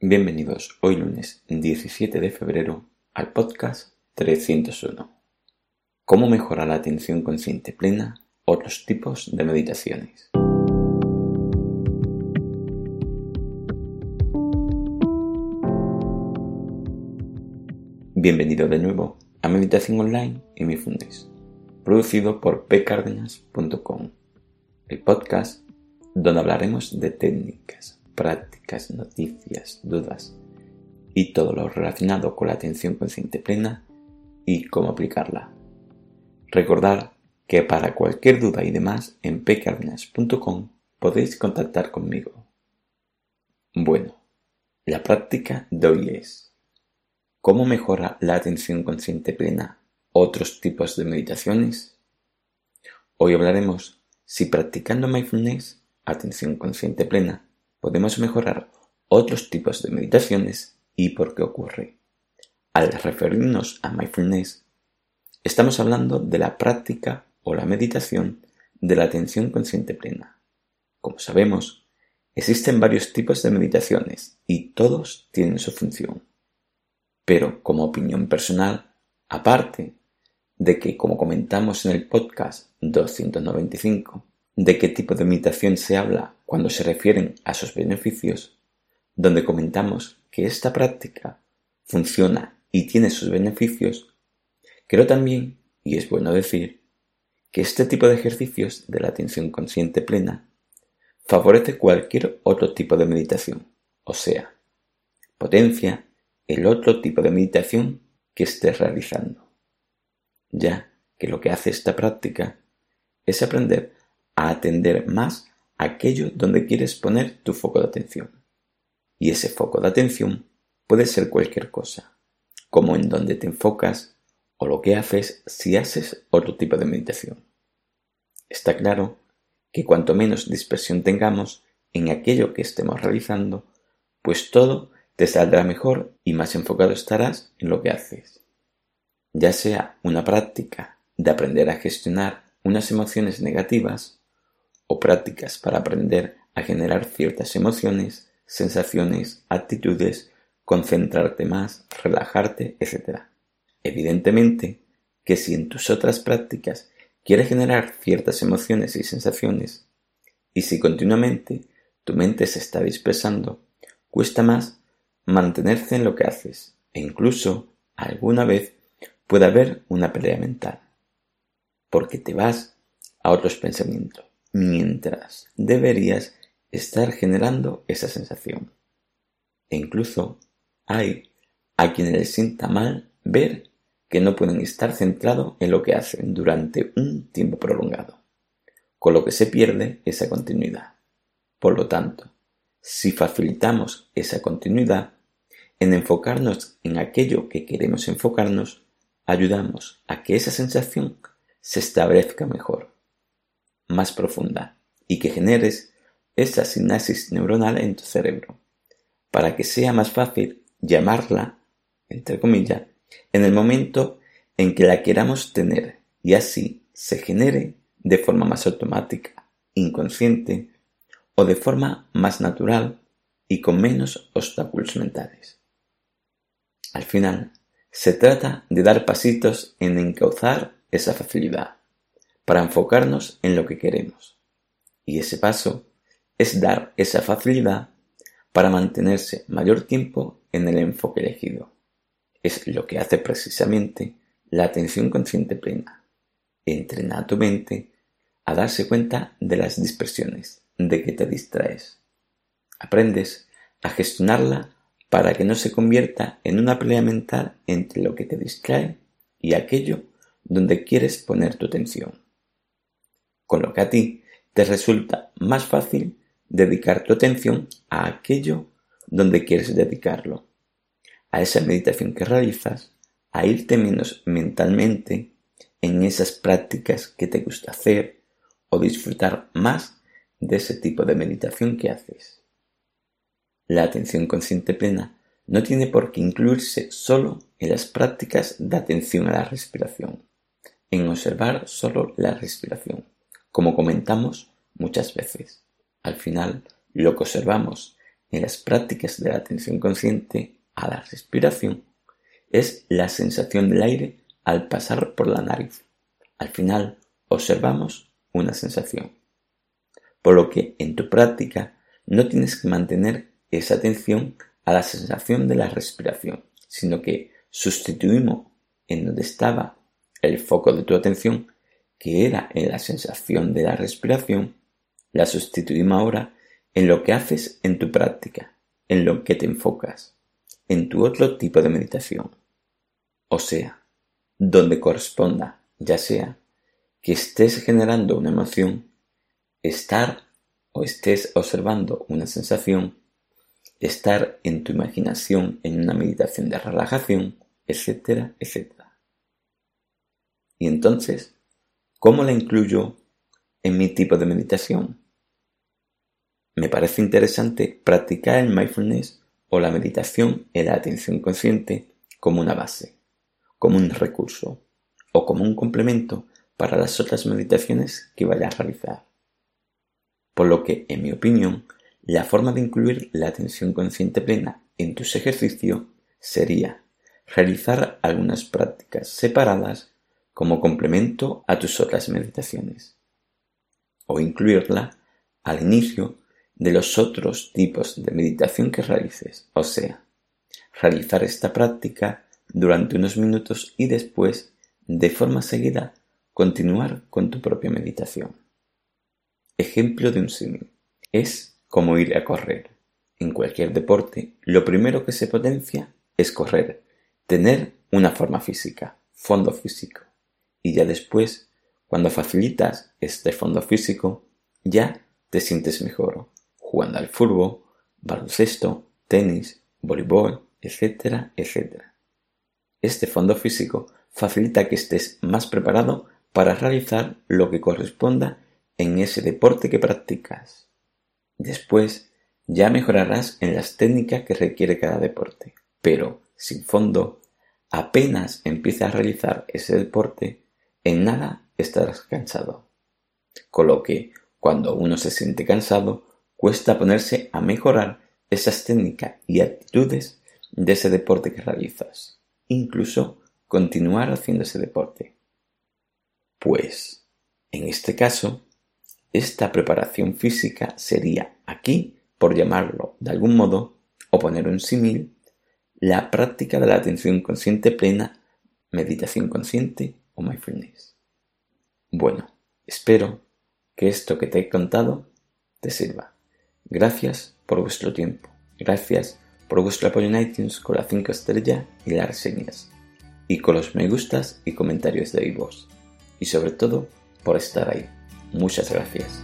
Bienvenidos hoy lunes 17 de febrero al podcast 301. ¿Cómo mejorar la atención consciente plena? Otros tipos de meditaciones. Bienvenido de nuevo a Meditación Online y Mi Fundes, producido por pcardenas.com, el podcast donde hablaremos de técnicas prácticas, noticias, dudas y todo lo relacionado con la atención consciente plena y cómo aplicarla. Recordar que para cualquier duda y demás en pcardenas.com podéis contactar conmigo. Bueno, la práctica de hoy es ¿Cómo mejora la atención consciente plena otros tipos de meditaciones? Hoy hablaremos si practicando mindfulness, atención consciente plena, podemos mejorar otros tipos de meditaciones y por qué ocurre. Al referirnos a mindfulness, estamos hablando de la práctica o la meditación de la atención consciente plena. Como sabemos, existen varios tipos de meditaciones y todos tienen su función. Pero como opinión personal, aparte de que, como comentamos en el podcast 295, de qué tipo de meditación se habla cuando se refieren a sus beneficios, donde comentamos que esta práctica funciona y tiene sus beneficios, creo también, y es bueno decir, que este tipo de ejercicios de la atención consciente plena favorece cualquier otro tipo de meditación, o sea, potencia el otro tipo de meditación que estés realizando, ya que lo que hace esta práctica es aprender a atender más aquello donde quieres poner tu foco de atención. Y ese foco de atención puede ser cualquier cosa, como en donde te enfocas o lo que haces si haces otro tipo de meditación. Está claro que cuanto menos dispersión tengamos en aquello que estemos realizando, pues todo te saldrá mejor y más enfocado estarás en lo que haces. Ya sea una práctica de aprender a gestionar unas emociones negativas o prácticas para aprender a generar ciertas emociones, sensaciones, actitudes, concentrarte más, relajarte, etc. Evidentemente que si en tus otras prácticas quieres generar ciertas emociones y sensaciones, y si continuamente tu mente se está dispersando, cuesta más mantenerse en lo que haces, e incluso alguna vez puede haber una pelea mental, porque te vas a otros pensamientos mientras deberías estar generando esa sensación. E incluso hay a quienes les sienta mal ver que no pueden estar centrados en lo que hacen durante un tiempo prolongado, con lo que se pierde esa continuidad. Por lo tanto, si facilitamos esa continuidad, en enfocarnos en aquello que queremos enfocarnos, ayudamos a que esa sensación se establezca mejor más profunda y que generes esa sinapsis neuronal en tu cerebro, para que sea más fácil llamarla, entre comillas, en el momento en que la queramos tener y así se genere de forma más automática, inconsciente o de forma más natural y con menos obstáculos mentales. Al final, se trata de dar pasitos en encauzar esa facilidad para enfocarnos en lo que queremos. Y ese paso es dar esa facilidad para mantenerse mayor tiempo en el enfoque elegido. Es lo que hace precisamente la atención consciente plena. Entrena a tu mente a darse cuenta de las dispersiones, de que te distraes. Aprendes a gestionarla para que no se convierta en una pelea mental entre lo que te distrae y aquello donde quieres poner tu atención con lo que a ti te resulta más fácil dedicar tu atención a aquello donde quieres dedicarlo, a esa meditación que realizas, a irte menos mentalmente en esas prácticas que te gusta hacer o disfrutar más de ese tipo de meditación que haces. La atención consciente plena no tiene por qué incluirse solo en las prácticas de atención a la respiración, en observar solo la respiración como comentamos muchas veces. Al final, lo que observamos en las prácticas de la atención consciente a la respiración es la sensación del aire al pasar por la nariz. Al final observamos una sensación. Por lo que en tu práctica no tienes que mantener esa atención a la sensación de la respiración, sino que sustituimos en donde estaba el foco de tu atención, que era en la sensación de la respiración, la sustituimos ahora en lo que haces en tu práctica, en lo que te enfocas, en tu otro tipo de meditación. O sea, donde corresponda, ya sea que estés generando una emoción, estar o estés observando una sensación, estar en tu imaginación en una meditación de relajación, etcétera, etcétera. Y entonces, ¿cómo la incluyo en mi tipo de meditación? Me parece interesante practicar el mindfulness o la meditación en la atención consciente como una base como un recurso o como un complemento para las otras meditaciones que vayas a realizar. Por lo que, en mi opinión, la forma de incluir la atención consciente plena en tus ejercicios sería realizar algunas prácticas separadas como complemento a tus otras meditaciones o incluirla al inicio de los otros tipos de meditación que realices, o sea, realizar esta práctica durante unos minutos y después, de forma seguida, continuar con tu propia meditación. Ejemplo de un símil. Es como ir a correr. En cualquier deporte, lo primero que se potencia es correr, tener una forma física, fondo físico. Y ya después, cuando facilitas este fondo físico, ya te sientes mejor, jugando al fútbol, baloncesto, tenis, voleibol, etcétera, etcétera. Este fondo físico facilita que estés más preparado para realizar lo que corresponda en ese deporte que practicas. Después ya mejorarás en las técnicas que requiere cada deporte, pero sin fondo, apenas empiezas a realizar ese deporte, en nada estarás cansado. Con lo que, cuando uno se siente cansado, cuesta ponerse a mejorar esas técnicas y actitudes de ese deporte que realizas incluso continuar haciendo ese deporte. Pues, en este caso, esta preparación física sería aquí, por llamarlo de algún modo, o poner un símil, la práctica de la atención consciente plena, meditación consciente o mindfulness. Bueno, espero que esto que te he contado te sirva. Gracias por vuestro tiempo. Gracias por vuestro apoyo en iTunes con las 5 estrellas y las reseñas, y con los me gustas y comentarios de iVoox, y sobre todo por estar ahí. Muchas gracias.